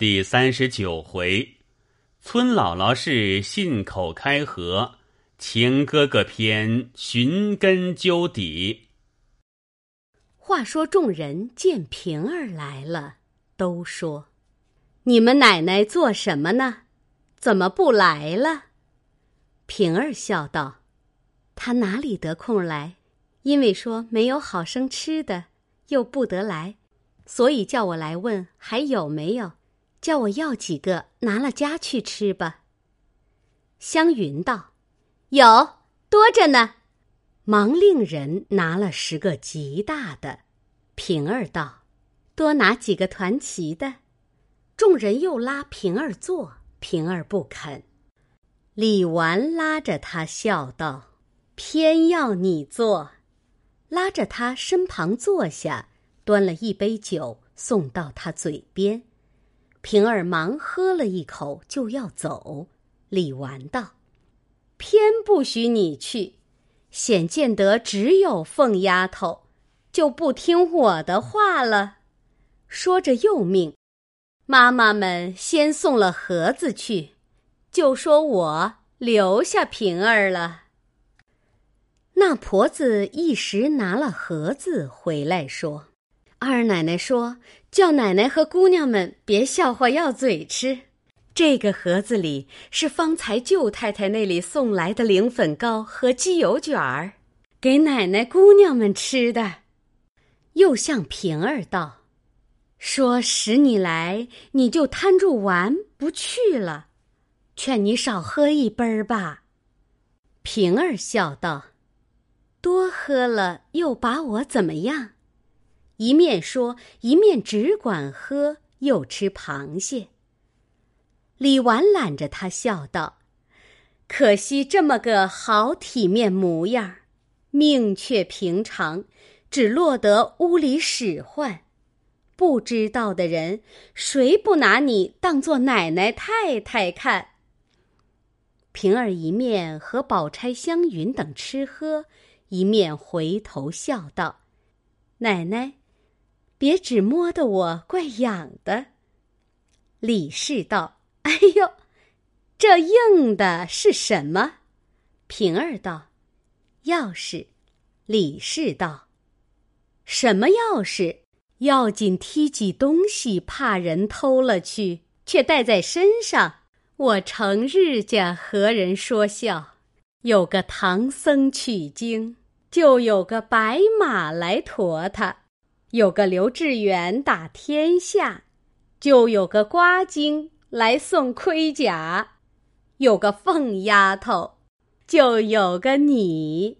第三十九回，村姥姥是信口开河，情哥哥篇寻根究底。话说众人见平儿来了，都说：“你们奶奶做什么呢？怎么不来了？”平儿笑道：“她哪里得空来？因为说没有好生吃的，又不得来，所以叫我来问还有没有。”叫我要几个，拿了家去吃吧。湘云道：“有多着呢。”忙令人拿了十个极大的。平儿道：“多拿几个团旗的。”众人又拉平儿坐，平儿不肯。李纨拉着他笑道：“偏要你坐。”拉着他身旁坐下，端了一杯酒送到他嘴边。平儿忙喝了一口，就要走。李纨道：“偏不许你去，显见得只有凤丫头，就不听我的话了。”说着又命妈妈们先送了盒子去，就说我留下平儿了。那婆子一时拿了盒子回来，说。二奶奶说：“叫奶奶和姑娘们别笑话，要嘴吃。这个盒子里是方才舅太太那里送来的灵粉糕和鸡油卷儿，给奶奶姑娘们吃的。”又向平儿道：“说使你来，你就摊住玩不去了，劝你少喝一杯儿吧。”平儿笑道：“多喝了又把我怎么样？”一面说，一面只管喝，又吃螃蟹。李纨揽着他笑道：“可惜这么个好体面模样，命却平常，只落得屋里使唤。不知道的人，谁不拿你当做奶奶太太看？”平儿一面和宝钗、湘云等吃喝，一面回头笑道：“奶奶。”别只摸得我怪痒的。李氏道：“哎呦，这硬的是什么？”平儿道：“钥匙。”李氏道：“什么钥匙？要紧提起东西，怕人偷了去，却带在身上。我成日家和人说笑，有个唐僧取经，就有个白马来驮他。”有个刘志远打天下，就有个瓜精来送盔甲；有个凤丫头，就有个你。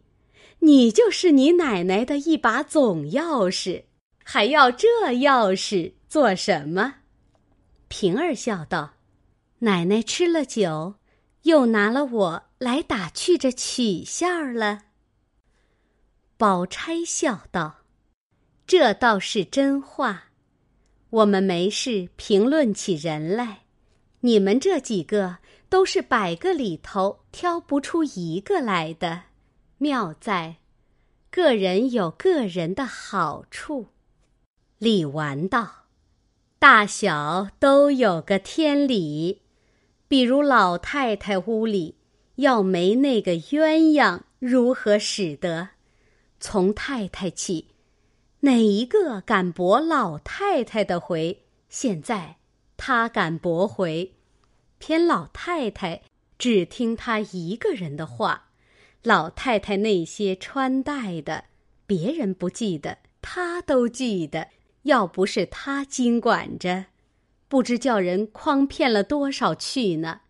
你就是你奶奶的一把总钥匙，还要这钥匙做什么？平儿笑道：“奶奶吃了酒，又拿了我来打趣着取笑了。”宝钗笑道。这倒是真话，我们没事评论起人来，你们这几个都是百个里头挑不出一个来的，妙在，个人有个人的好处。李纨道：“大小都有个天理，比如老太太屋里要没那个鸳鸯，如何使得？从太太起。”哪一个敢驳老太太的回？现在他敢驳回，偏老太太只听他一个人的话。老太太那些穿戴的，别人不记得，他都记得。要不是他经管着，不知叫人诓骗了多少去呢。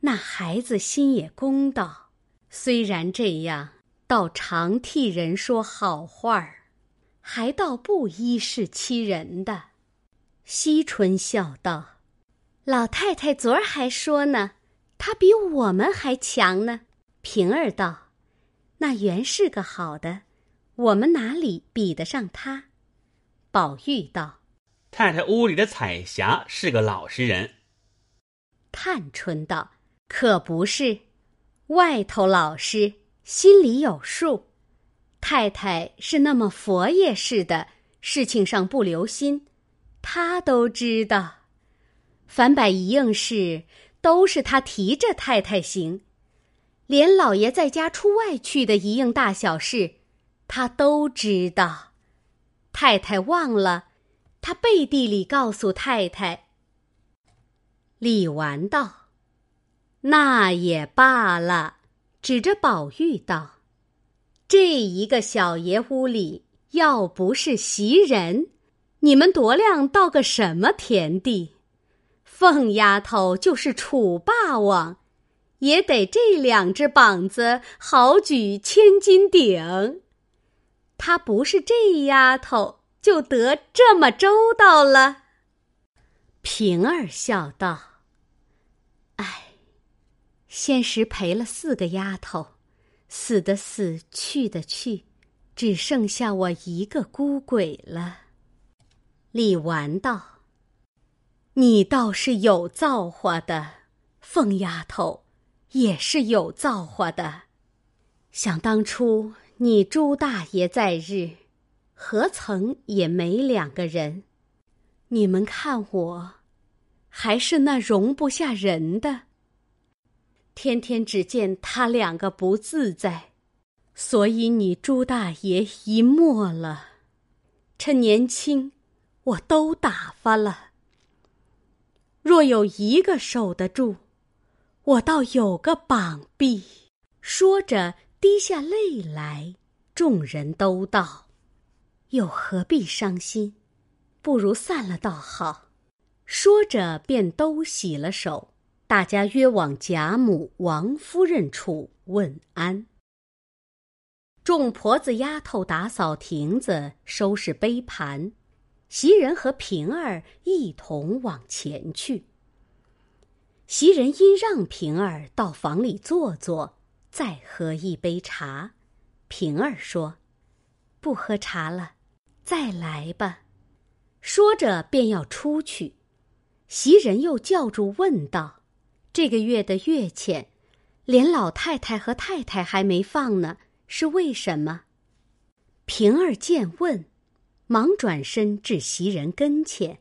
那孩子心也公道，虽然这样，倒常替人说好话儿。还倒不依是欺人的，惜春笑道：“老太太昨儿还说呢，她比我们还强呢。”平儿道：“那原是个好的，我们哪里比得上她？”宝玉道：“太太屋里的彩霞是个老实人。”探春道：“可不是，外头老实，心里有数。”太太是那么佛爷似的，事情上不留心，他都知道。凡摆一应事，都是他提着太太行，连老爷在家出外去的一应大小事，他都知道。太太忘了，他背地里告诉太太。李纨道：“那也罢了。”指着宝玉道：“这一个小爷屋里，要不是袭人，你们夺量到个什么田地？凤丫头就是楚霸王，也得这两只膀子好举千斤顶。她不是这丫头，就得这么周到了。”平儿笑道。唉，先时赔了四个丫头，死的死，去的去，只剩下我一个孤鬼了。李纨道：“你倒是有造化的，凤丫头也是有造化的。想当初你朱大爷在日，何曾也没两个人？你们看我。”还是那容不下人的。天天只见他两个不自在，所以你朱大爷一没了，趁年轻，我都打发了。若有一个守得住，我倒有个膀臂。说着，滴下泪来。众人都道：“又何必伤心？不如散了倒好。”说着，便都洗了手，大家约往贾母、王夫人处问安。众婆子丫头打扫亭子，收拾杯盘，袭人和平儿一同往前去。袭人因让平儿到房里坐坐，再喝一杯茶。平儿说：“不喝茶了，再来吧。”说着便要出去。袭人又叫住问道：“这个月的月钱，连老太太和太太还没放呢，是为什么？”平儿见问，忙转身至袭人跟前，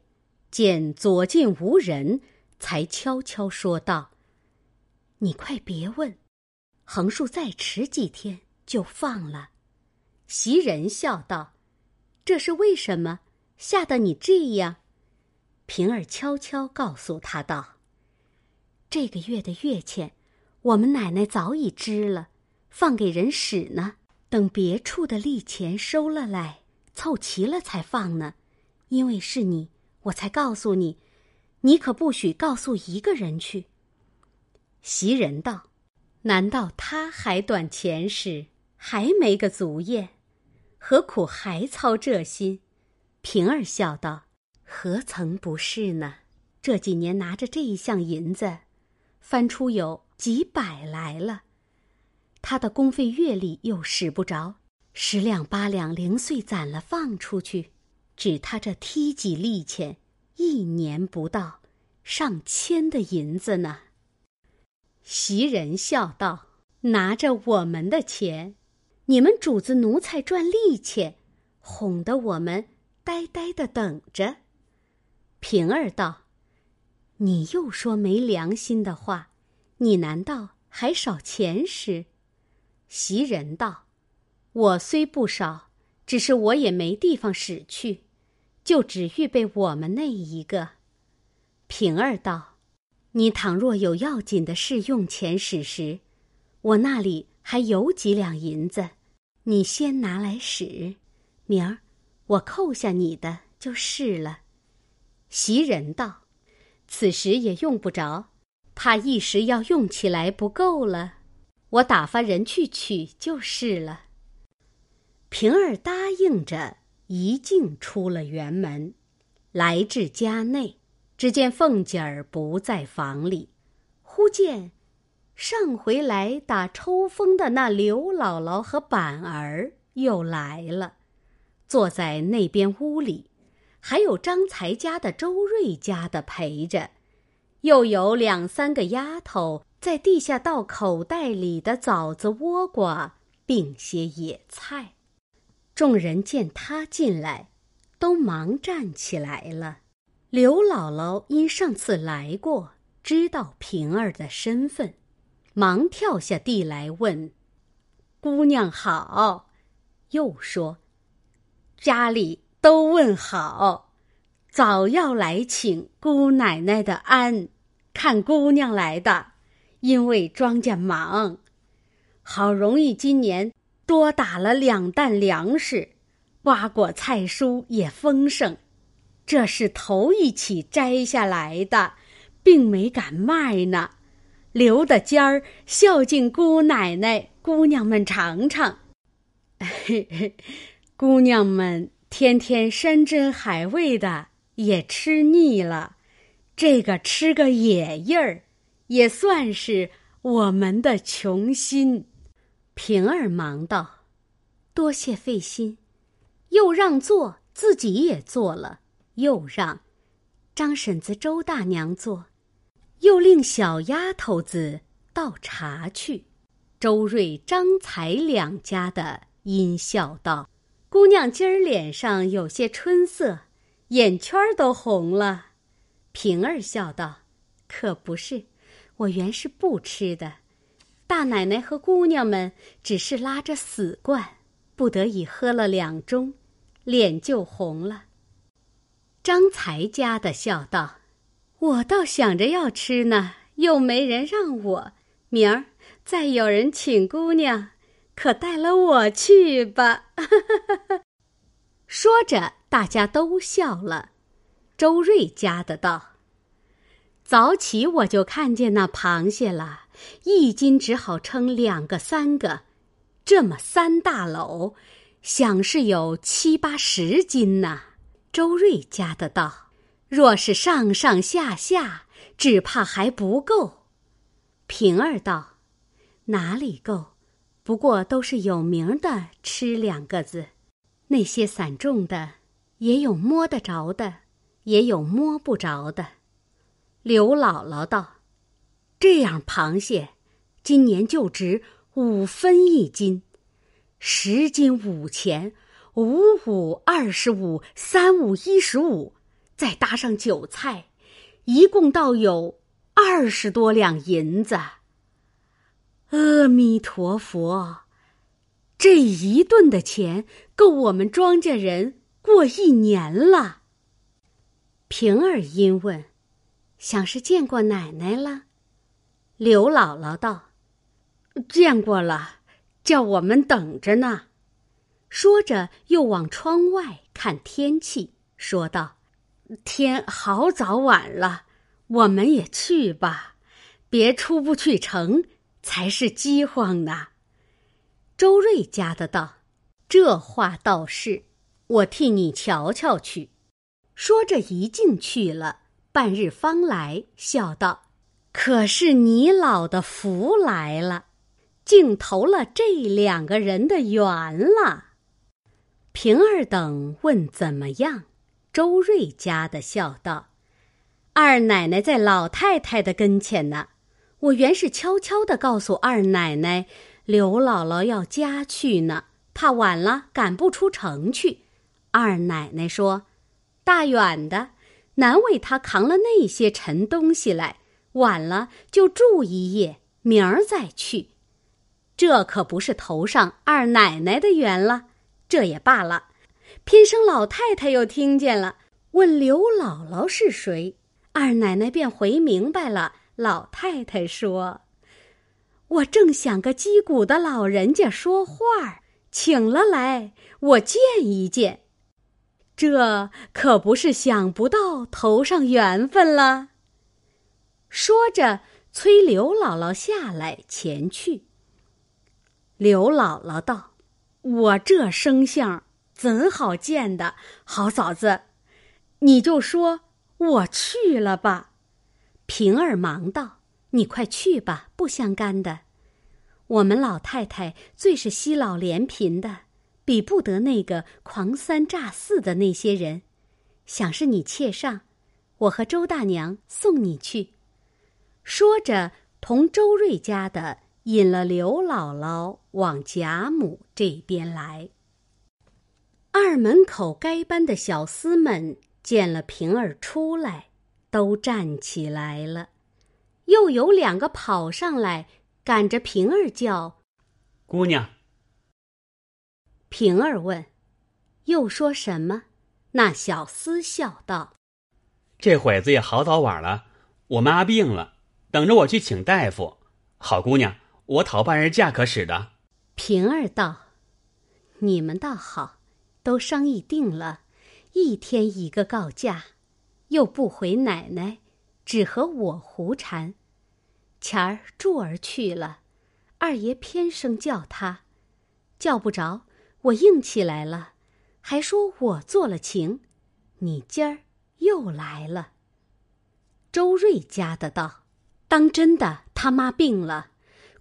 见左近无人，才悄悄说道：“你快别问，横竖再迟几天就放了。”袭人笑道：“这是为什么？吓得你这样？”平儿悄悄告诉他道：“这个月的月钱，我们奶奶早已支了，放给人使呢。等别处的利钱收了来，凑齐了才放呢。因为是你，我才告诉你，你可不许告诉一个人去。”袭人道：“难道他还短钱使，还没个足业，何苦还操这心？”平儿笑道。何曾不是呢？这几年拿着这一项银子，翻出有几百来了。他的工费月例又使不着，十两八两零碎攒了放出去，指他这梯级利钱，一年不到上千的银子呢。袭人笑道：“拿着我们的钱，你们主子奴才赚利钱，哄得我们呆呆的等着。”平儿道：“你又说没良心的话，你难道还少钱使？”袭人道：“我虽不少，只是我也没地方使去，就只预备我们那一个。”平儿道：“你倘若有要紧的事用钱使时，我那里还有几两银子，你先拿来使，明儿我扣下你的就是了。”袭人道：“此时也用不着，怕一时要用起来不够了，我打发人去取就是了。”平儿答应着，一径出了园门，来至家内，只见凤姐儿不在房里，忽见上回来打抽风的那刘姥姥和板儿又来了，坐在那边屋里。还有张才家的、周瑞家的陪着，又有两三个丫头在地下倒口袋里的枣子、倭瓜，并些野菜。众人见他进来，都忙站起来了。刘姥姥因上次来过，知道平儿的身份，忙跳下地来问：“姑娘好。”又说：“家里都问好，早要来请姑奶奶的安，看姑娘来的。因为庄稼忙，好容易今年多打了两担粮食，瓜果菜蔬也丰盛。这是头一起摘下来的，并没敢卖呢，留的尖儿孝敬姑奶奶、姑娘们尝尝。嘿嘿，姑娘们天天山珍海味的也吃腻了，这个吃个野味儿，也算是我们的穷心。平儿忙道：“多谢费心，又让座，自己也做了；又让张婶子、周大娘做，又令小丫头子倒茶去。周瑞、张才两家的。”阴笑道：“姑娘今儿脸上有些春色，眼圈都红了。”平儿笑道：“可不是，我原是不吃的。大奶奶和姑娘们只是拉着死惯，不得已喝了两盅，脸就红了。”张才家的笑道：“我倒想着要吃呢，又没人让我。明儿再有人请姑娘。”可带了我去吧！说着，大家都笑了。周瑞家的道：“早起我就看见那螃蟹了，一斤只好称两个、三个，这么三大篓，想是有七八十斤呢。”周瑞家的道：“若是上上下下，只怕还不够。”平儿道：“哪里够？”不过都是有名的吃两个字，那些散种的，也有摸得着的，也有摸不着的。刘姥姥道：“这样螃蟹，今年就值五分一斤，十斤五钱，五五二十五，三五一十五，再搭上酒菜，一共倒有二十多两银子。”阿弥陀佛，这一顿的钱够我们庄稼人过一年了。平儿因问：“想是见过奶奶了？”刘姥姥道：“见过了，叫我们等着呢。”说着，又往窗外看天气，说道：“天好早晚了，我们也去吧，别出不去城。”才是饥荒呢。周瑞家的道：“这话倒是，我替你瞧瞧去。”说着一进去了，半日方来，笑道：“可是你老的福来了，竟投了这两个人的缘了。”平儿等问怎么样，周瑞家的笑道：“二奶奶在老太太的跟前呢。”我原是悄悄的告诉二奶奶，刘姥姥要家去呢，怕晚了赶不出城去。二奶奶说：“大远的，难为她扛了那些沉东西来，晚了就住一夜，明儿再去。这可不是头上二奶奶的缘了。这也罢了，偏生老太太又听见了，问刘姥姥是谁，二奶奶便回明白了。”老太太说：“我正想个击鼓的老人家说话，请了来，我见一见。这可不是想不到头上缘分了。”说着，催刘姥姥下来前去。刘姥姥道：“我这生相怎好见的？好嫂子，你就说我去了吧。”平儿忙道：“你快去吧，不相干的。我们老太太最是惜老怜贫的，比不得那个狂三诈四的那些人。想是你妾上，我和周大娘送你去。”说着，同周瑞家的引了刘姥姥往贾母这边来。二门口该班的小厮们见了平儿出来，都站起来了。又有两个跑上来，赶着平儿叫：“姑娘。”平儿问：“又说什么？”那小厮笑道：“这会子也好早晚了，我妈病了，等着我去请大夫。好姑娘，我讨半日假可使的。”平儿道：“你们倒好，都商议定了，一天一个告假，又不回奶奶，只和我胡缠。前儿柱儿去了，二爷偏生叫他，叫不着，我硬起来了，还说我做了情。你今儿又来了。”周瑞家的道：“当真的，他妈病了，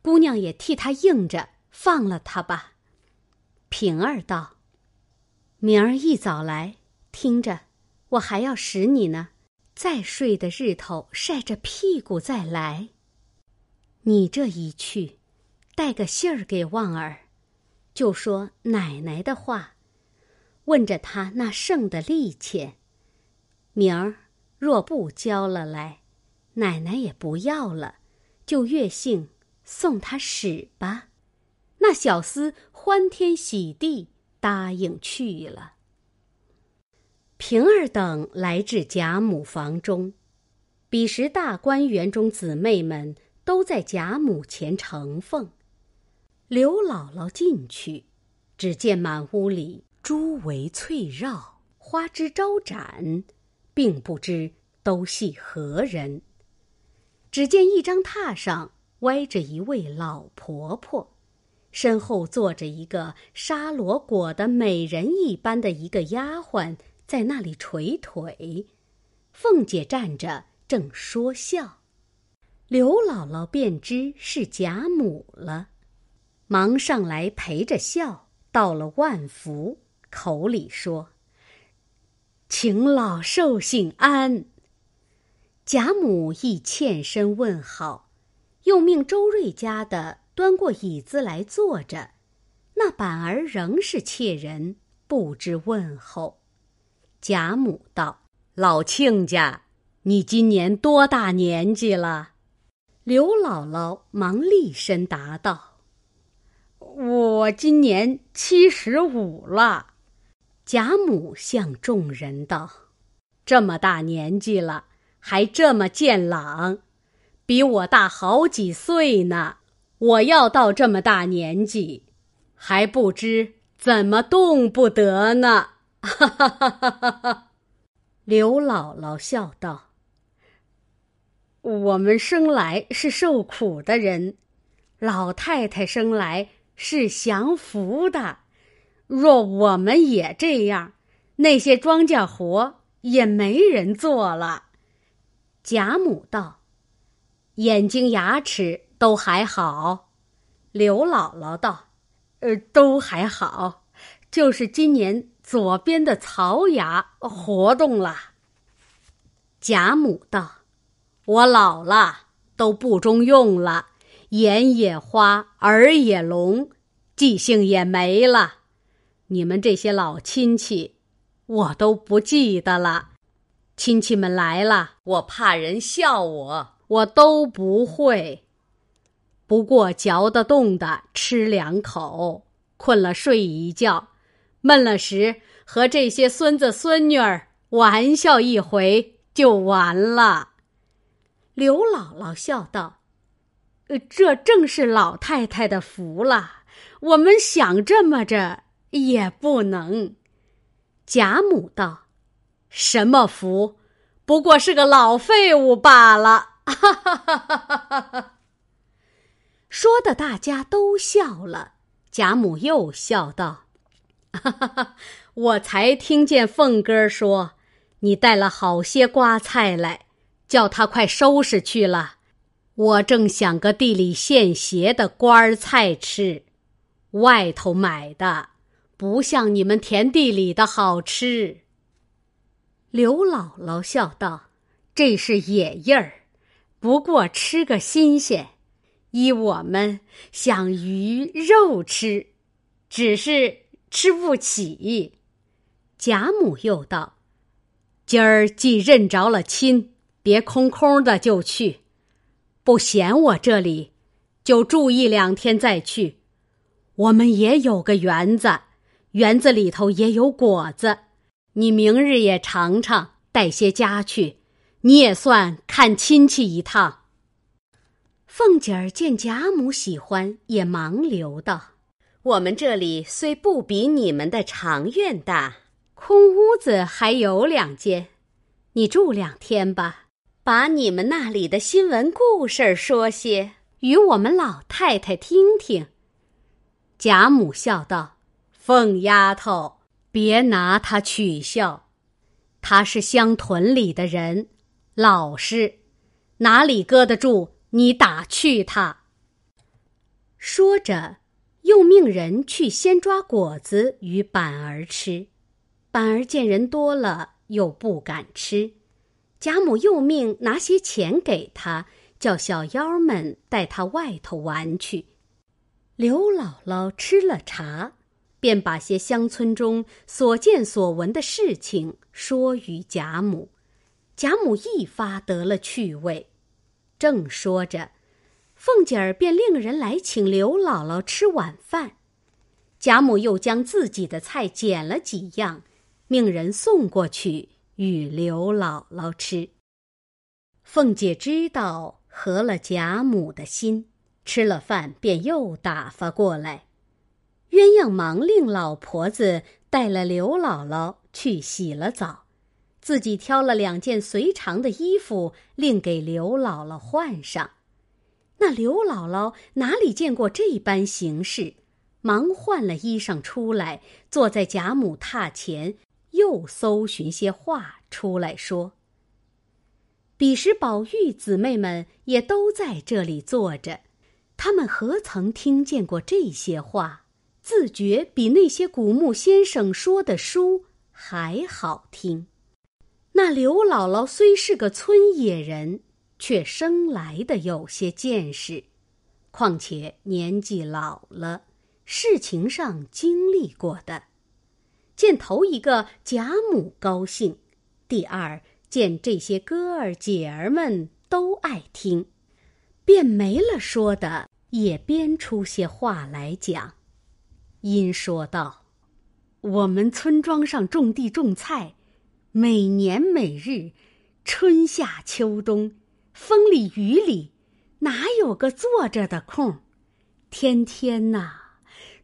姑娘也替他应着。”放了他吧，平儿道：“明儿一早来，听着，我还要使你呢。再睡的日头晒着屁股再来。你这一去，带个信儿给旺儿，就说奶奶的话，问着他那剩的利钱。明儿若不交了来，奶奶也不要了，就月姓送他使吧。”那小厮欢天喜地答应去了。平儿等来至贾母房中，彼时大观园中姊妹们都在贾母前承奉。刘姥姥进去，只见满屋里珠围翠绕，花枝招展，并不知都系何人。只见一张榻上歪着一位老婆婆。身后坐着一个沙罗裹的美人一般的一个丫鬟，在那里捶腿。凤姐站着正说笑，刘姥姥便知是贾母了，忙上来陪着笑，到了万福，口里说：“请老寿幸安。”贾母亦欠身问好，又命周瑞家的。端过椅子来坐着，那板儿仍是怯人，不知问候。贾母道：“老亲家，你今年多大年纪了？”刘姥姥忙立身答道：“我今年七十五了。”贾母向众人道：“这么大年纪了，还这么健朗，比我大好几岁呢。”我要到这么大年纪，还不知怎么动不得呢。哈哈哈哈哈！刘姥姥笑道：“我们生来是受苦的人，老太太生来是享福的。若我们也这样，那些庄稼活也没人做了。”贾母道：“眼睛牙齿。”都还好，刘姥姥道：“呃，都还好，就是今年左边的槽牙活动了。”贾母道：“我老了，都不中用了，眼也花，耳也聋，记性也没了。你们这些老亲戚，我都不记得了。亲戚们来了，我怕人笑我，我都不会。”不过嚼得动的吃两口，困了睡一觉，闷了时和这些孙子孙女儿玩笑一回就完了。刘姥姥笑道：“呃，这正是老太太的福了。我们想这么着也不能。”贾母道：“什么福？不过是个老废物罢了。”哈哈哈哈哈哈。说的大家都笑了，贾母又笑道：“！哈哈哈我才听见凤哥说，你带了好些瓜菜来，叫他快收拾去了。我正想个地里现结的瓜菜吃，外头买的不像你们田地里的好吃。”刘姥姥笑道：“这是野味儿，不过吃个新鲜。”依我们想鱼肉吃，只是吃不起。贾母又道：“今儿既认着了亲，别空空的就去。不嫌我这里，就住一两天再去。我们也有个园子，园子里头也有果子。你明日也尝尝，带些家去，你也算看亲戚一趟。凤姐儿见贾母喜欢，也忙留道：“我们这里虽不比你们的长院大，空屋子还有两间，你住两天吧。”把你们那里的新闻故事说些，与我们老太太听听。贾母笑道：“凤丫头，别拿她取笑，她是乡屯里的人，老实，哪里搁得住你打趣她？”说着，又命人去先抓果子与板儿吃。板儿见人多了，又不敢吃。贾母又命拿些钱给他，叫小妖们带他外头玩去。刘姥姥吃了茶，便把些乡村中所见所闻的事情说与贾母。贾母一发得了趣味，正说着，凤姐儿便令人来请刘姥姥吃晚饭。贾母又将自己的菜捡了几样，命人送过去。与刘姥姥吃。凤姐知道合了贾母的心，吃了饭便又打发过来。鸳鸯忙令老婆子带了刘姥姥去洗了澡，自己挑了两件随常的衣服，另给刘姥姥换上。那刘姥姥哪里见过这般形式，忙换了衣裳出来，坐在贾母榻前。又搜寻些话出来说。彼时宝玉姊妹们也都在这里坐着，他们何曾听见过这些话？自觉比那些古墓先生说的书还好听。那刘姥姥虽是个村野人，却生来的有些见识，况且年纪老了，事情上经历过的。见头一个贾母高兴，第二见这些哥儿姐儿们都爱听，便没了说的，也编出些话来讲。因说道：“我们村庄上种地种菜，每年每日，春夏秋冬，风里雨里，哪有个坐着的空？天天呐。”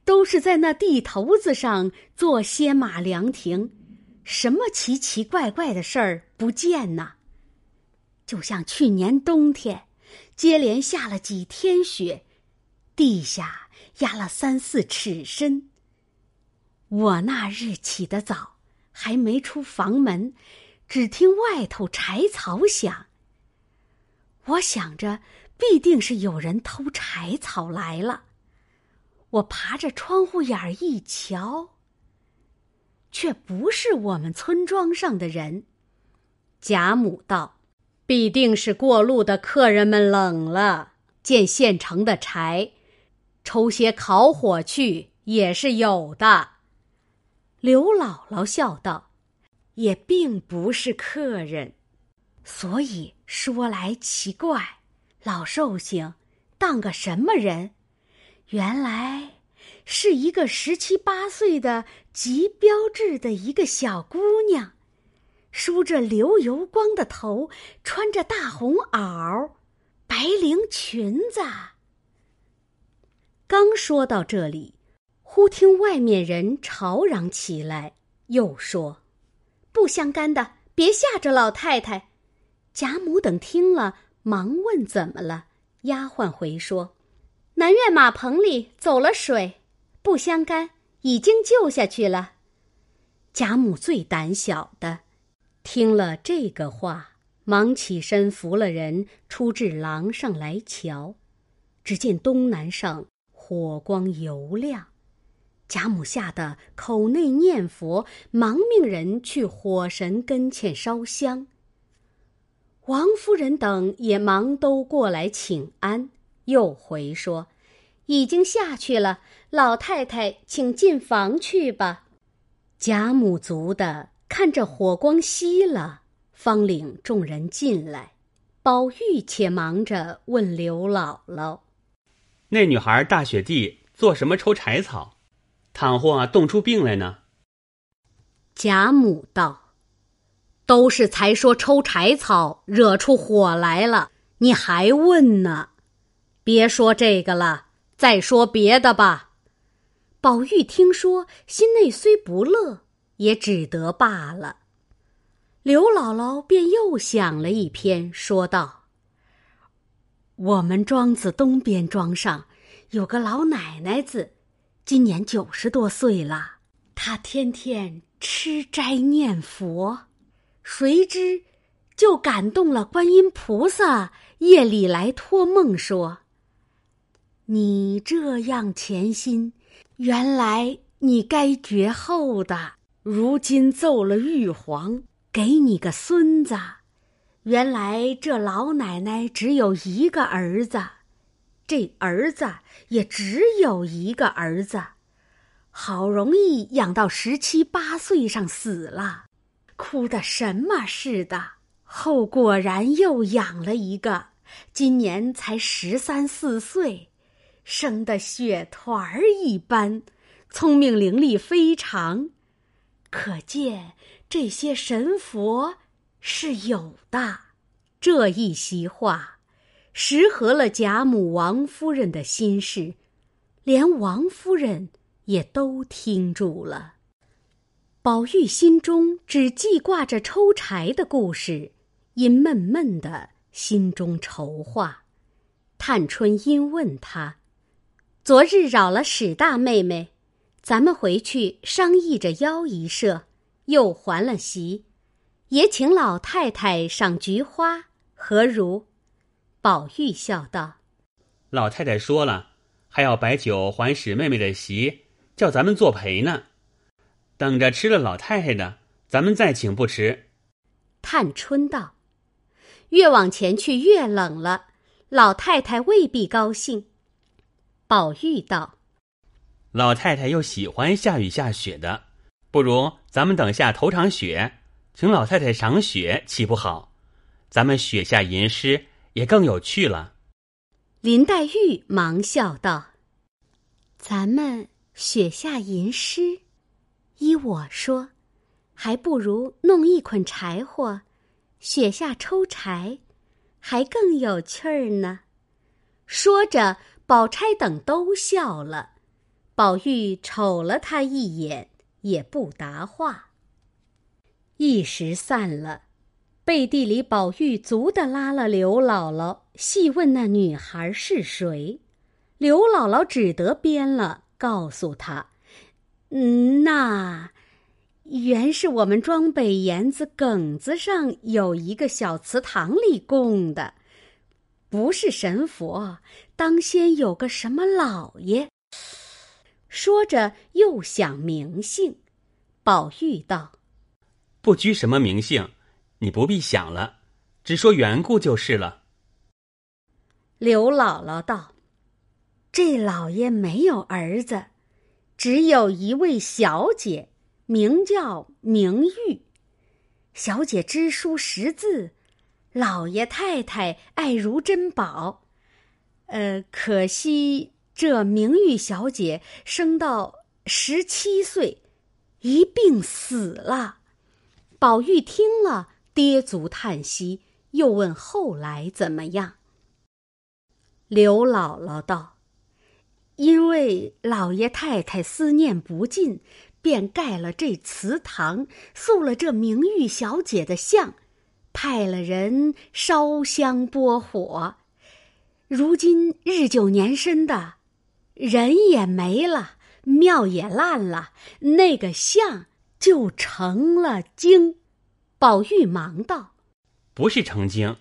都是在那地头子上做歇马凉亭，什么奇奇怪怪的事儿不见呐？就像去年冬天，接连下了几天雪，地下压了三四尺深。我那日起得早，还没出房门，只听外头柴草响。我想着，必定是有人偷柴草来了。我爬着窗户眼儿一瞧，却不是我们村庄上的人。贾母道：“必定是过路的客人们冷了，见现成的柴，抽些烤火去也是有的。”刘姥姥笑道：“也并不是客人，所以说来奇怪，老寿星当个什么人？”原来是一个十七八岁的极标致的一个小姑娘，梳着流油光的头，穿着大红袄、白绫裙子。刚说到这里，忽听外面人吵嚷起来，又说：“不相干的，别吓着老太太。”贾母等听了，忙问怎么了。丫鬟回说。南院马棚里走了水，不相干，已经救下去了。贾母最胆小的，听了这个话，忙起身扶了人出至廊上来瞧，只见东南上火光油亮，贾母吓得口内念佛，忙命人去火神跟前烧香。王夫人等也忙都过来请安。又回说：“已经下去了，老太太，请进房去吧。”贾母足的看着火光熄了，方领众人进来。宝玉且忙着问刘姥姥：“那女孩大雪地做什么抽柴草？倘或冻出病来呢？”贾母道：“都是才说抽柴草惹出火来了，你还问呢？别说这个了，再说别的吧。”宝玉听说，心内虽不乐，也只得罢了。刘姥姥便又想了一篇，说道：“我们庄子东边庄上有个老奶奶子，今年九十多岁了，她天天……”吃斋念佛，谁知就感动了观音菩萨。夜里来托梦说：“你这样潜心，原来你该绝后的。如今奏了玉皇，给你个孙子。原来这老奶奶只有一个儿子，这儿子也只有一个儿子。”好容易养到十七八岁上死了，哭的什么似的。后果然又养了一个，今年才十三四岁，生的雪团儿一般，聪明伶俐非常。可见这些神佛是有的。这一席话，实合了贾母、王夫人的心事，连王夫人。也都听住了。宝玉心中只记挂着抽柴的故事，因闷闷的心中愁话。探春因问他：“昨日扰了史大妹妹，咱们回去商议着邀一社，又还了席，也请老太太赏菊花，何如？”宝玉笑道：“老太太说了，还要摆酒还史妹妹的席。”叫咱们作陪呢，等着吃了老太太的，咱们再请不迟。探春道：“越往前去越冷了，老太太未必高兴。”宝玉道：“老太太又喜欢下雨下雪的，不如咱们等下头场雪，请老太太赏雪，岂不好？咱们雪下吟诗也更有趣了。”林黛玉忙笑道：“咱们。”雪下吟诗，依我说，还不如弄一捆柴火，雪下抽柴，还更有趣儿呢。说着，宝钗等都笑了。宝玉瞅了他一眼，也不答话。一时散了，背地里宝玉足的拉了刘姥姥，细问那女孩是谁。刘姥姥只得编了。告诉他，嗯，那原是我们庄北沿子埂子上有一个小祠堂里供的，不是神佛，当先有个什么老爷。说着又想名姓，宝玉道：“不拘什么名姓，你不必想了，只说缘故就是了。”刘姥姥道。这老爷没有儿子，只有一位小姐，名叫明玉。小姐知书识字，老爷太太爱如珍宝。呃，可惜这明玉小姐生到十七岁，一病死了。宝玉听了，跌足叹息，又问后来怎么样。刘姥姥道。因为老爷太太思念不尽，便盖了这祠堂，塑了这明玉小姐的像，派了人烧香拨火。如今日久年深的，人也没了，庙也烂了，那个像就成了精。宝玉忙道：“不是成精，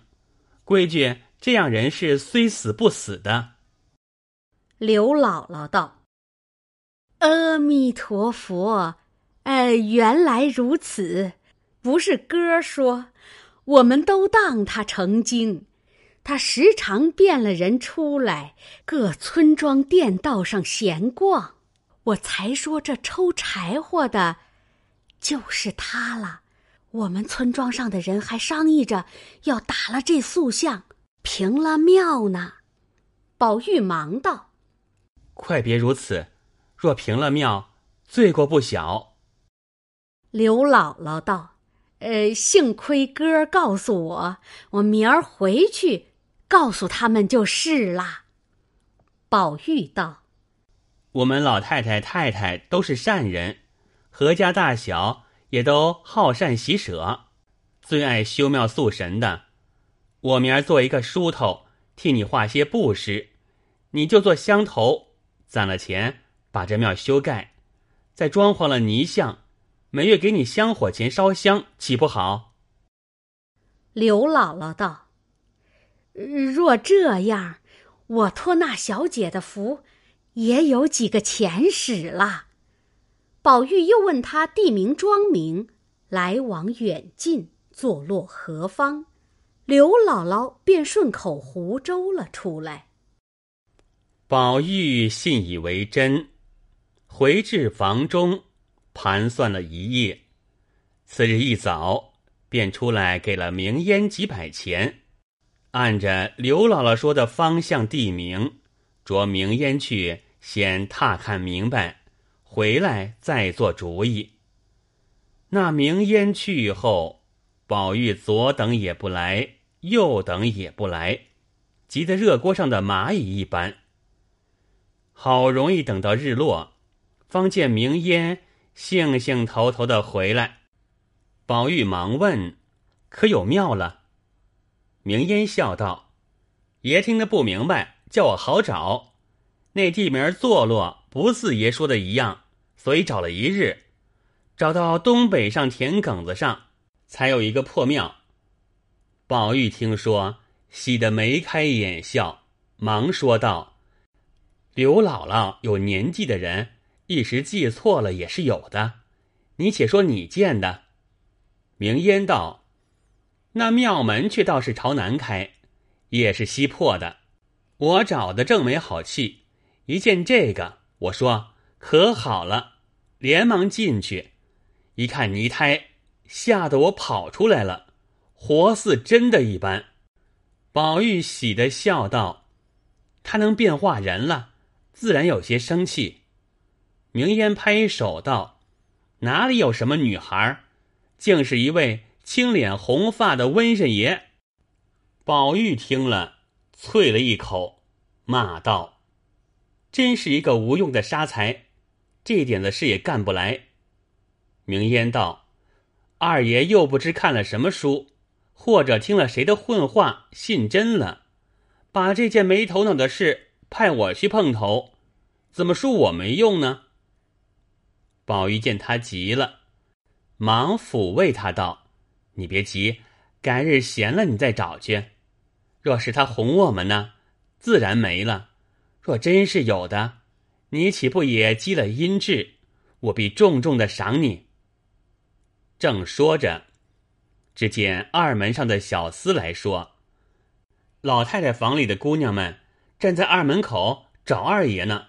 规矩这样人是虽死不死的。”刘姥姥道：“阿弥陀佛，哎，原来如此，不是哥说，我们都当他成精。他时常变了人出来，各村庄店道上闲逛。我才说这抽柴火的，就是他了。我们村庄上的人还商议着要打了这塑像，平了庙呢。宝玉忙道：“快别如此，若平了庙，罪过不小。”刘姥姥道：“呃，幸亏哥儿告诉我，我明儿回去告诉他们就是啦。”宝玉道：“我们老太太、太太都是善人，何家大小。”也都好善喜舍，最爱修庙塑神的。我明儿做一个梳头，替你画些布施，你就做香头，攒了钱把这庙修盖，再装潢了泥像，每月给你香火钱烧香，岂不好？刘姥姥道：“若这样，我托那小姐的福，也有几个钱使了。”宝玉又问他地名庄名，来往远近，坐落何方。刘姥姥便顺口胡诌了出来。宝玉信以为真，回至房中，盘算了一夜。次日一早，便出来给了明烟几百钱，按着刘姥姥说的方向地名，着明烟去先踏看明白。回来再做主意。那明烟去后，宝玉左等也不来，右等也不来，急得热锅上的蚂蚁一般。好容易等到日落，方见明烟兴兴头头的回来。宝玉忙问：“可有庙了？”明烟笑道：“爷听得不明白，叫我好找。那地名坐落不似爷说的一样。”所以找了一日，找到东北上田埂子上，才有一个破庙。宝玉听说，喜得眉开眼笑，忙说道：“刘姥姥有年纪的人，一时记错了也是有的。你且说你见的。”明烟道：“那庙门却倒是朝南开，也是西破的。我找的正没好气，一见这个，我说可好了。”连忙进去，一看泥胎，吓得我跑出来了，活似真的一般。宝玉喜的笑道：“他能变化人了，自然有些生气。”明烟拍手道：“哪里有什么女孩，竟是一位青脸红发的瘟神爷。”宝玉听了，啐了一口，骂道：“真是一个无用的杀才！”这点子事也干不来。明烟道：“二爷又不知看了什么书，或者听了谁的混话，信真了，把这件没头脑的事派我去碰头，怎么说我没用呢？”宝玉见他急了，忙抚慰他道：“你别急，改日闲了你再找去。若是他哄我们呢，自然没了；若真是有的。”你岂不也积了阴质？我必重重的赏你。正说着，只见二门上的小厮来说：“老太太房里的姑娘们站在二门口找二爷呢。”